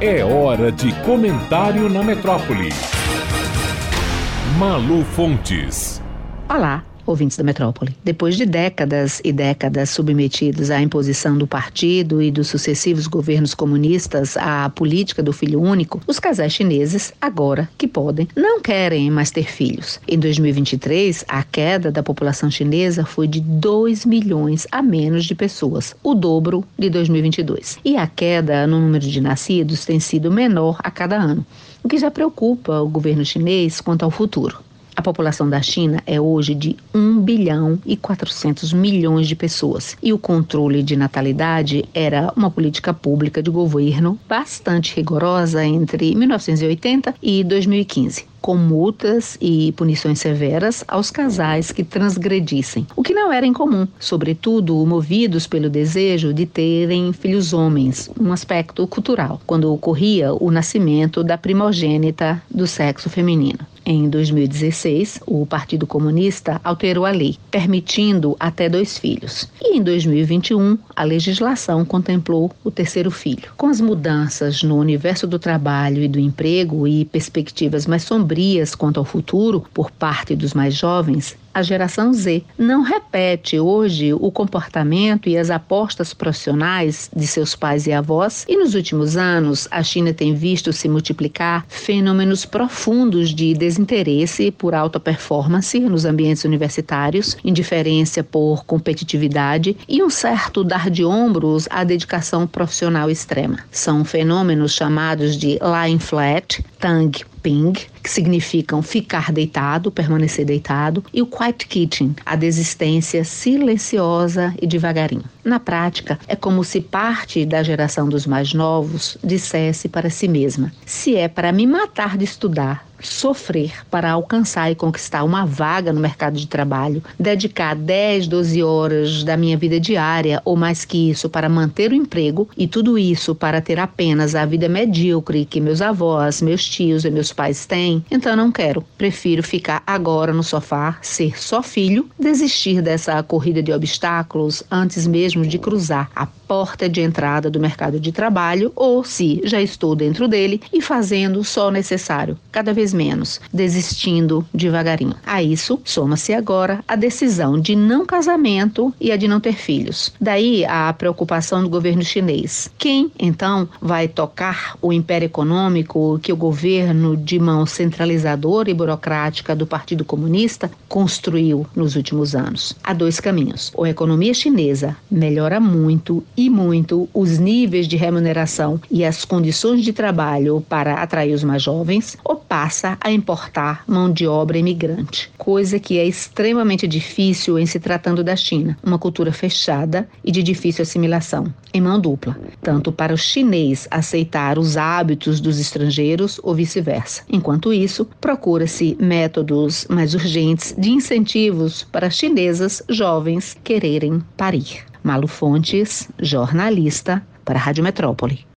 É hora de comentário na metrópole. Malu Fontes. Olá, ouvintes da metrópole. Depois de décadas e décadas submetidos à imposição do partido e dos sucessivos governos comunistas à política do filho único, os casais chineses, agora que podem, não querem mais ter filhos. Em 2023, a queda da população chinesa foi de 2 milhões a menos de pessoas, o dobro de 2022. E a queda no número de nascidos tem sido menor a cada ano, o que já preocupa o governo chinês quanto ao futuro. A população da China é hoje de 1 bilhão e 400 milhões de pessoas. E o controle de natalidade era uma política pública de governo bastante rigorosa entre 1980 e 2015 com multas e punições severas aos casais que transgredissem, o que não era incomum, sobretudo movidos pelo desejo de terem filhos homens, um aspecto cultural, quando ocorria o nascimento da primogênita do sexo feminino. Em 2016, o Partido Comunista alterou a lei, permitindo até dois filhos. E em 2021, a legislação contemplou o terceiro filho. Com as mudanças no universo do trabalho e do emprego e perspectivas mais sombrias quanto ao futuro por parte dos mais jovens, a geração Z não repete hoje o comportamento e as apostas profissionais de seus pais e avós, e nos últimos anos a China tem visto se multiplicar fenômenos profundos de desinteresse por alta performance nos ambientes universitários, indiferença por competitividade e um certo dar de ombros à dedicação profissional extrema. São fenômenos chamados de lying flat, Tang Ping, que significam ficar deitado, permanecer deitado, e o quiet kitchen, a desistência silenciosa e devagarinho. Na prática, é como se parte da geração dos mais novos dissesse para si mesma: se é para me matar de estudar, sofrer para alcançar e conquistar uma vaga no mercado de trabalho, dedicar 10, 12 horas da minha vida diária ou mais que isso para manter o emprego e tudo isso para ter apenas a vida medíocre que meus avós, meus tios e meus pais têm, então não quero. Prefiro ficar agora no sofá, ser só filho, desistir dessa corrida de obstáculos antes mesmo de cruzar a porta de entrada do mercado de trabalho ou se já estou dentro dele e fazendo só o necessário, cada vez menos, desistindo devagarinho. A isso soma-se agora a decisão de não casamento e a de não ter filhos. Daí a preocupação do governo chinês. Quem então vai tocar o império econômico que o governo de mão centralizadora e burocrática do Partido Comunista construiu nos últimos anos? Há dois caminhos. Ou a economia chinesa melhora muito e muito os níveis de remuneração e as condições de trabalho para atrair os mais jovens, ou passa a importar mão de obra imigrante, coisa que é extremamente difícil em se tratando da China, uma cultura fechada e de difícil assimilação, em mão dupla, tanto para o chinês aceitar os hábitos dos estrangeiros ou vice-versa. Enquanto isso, procura-se métodos mais urgentes de incentivos para chinesas jovens quererem parir. Malu Fontes, jornalista, para a Rádio Metrópole.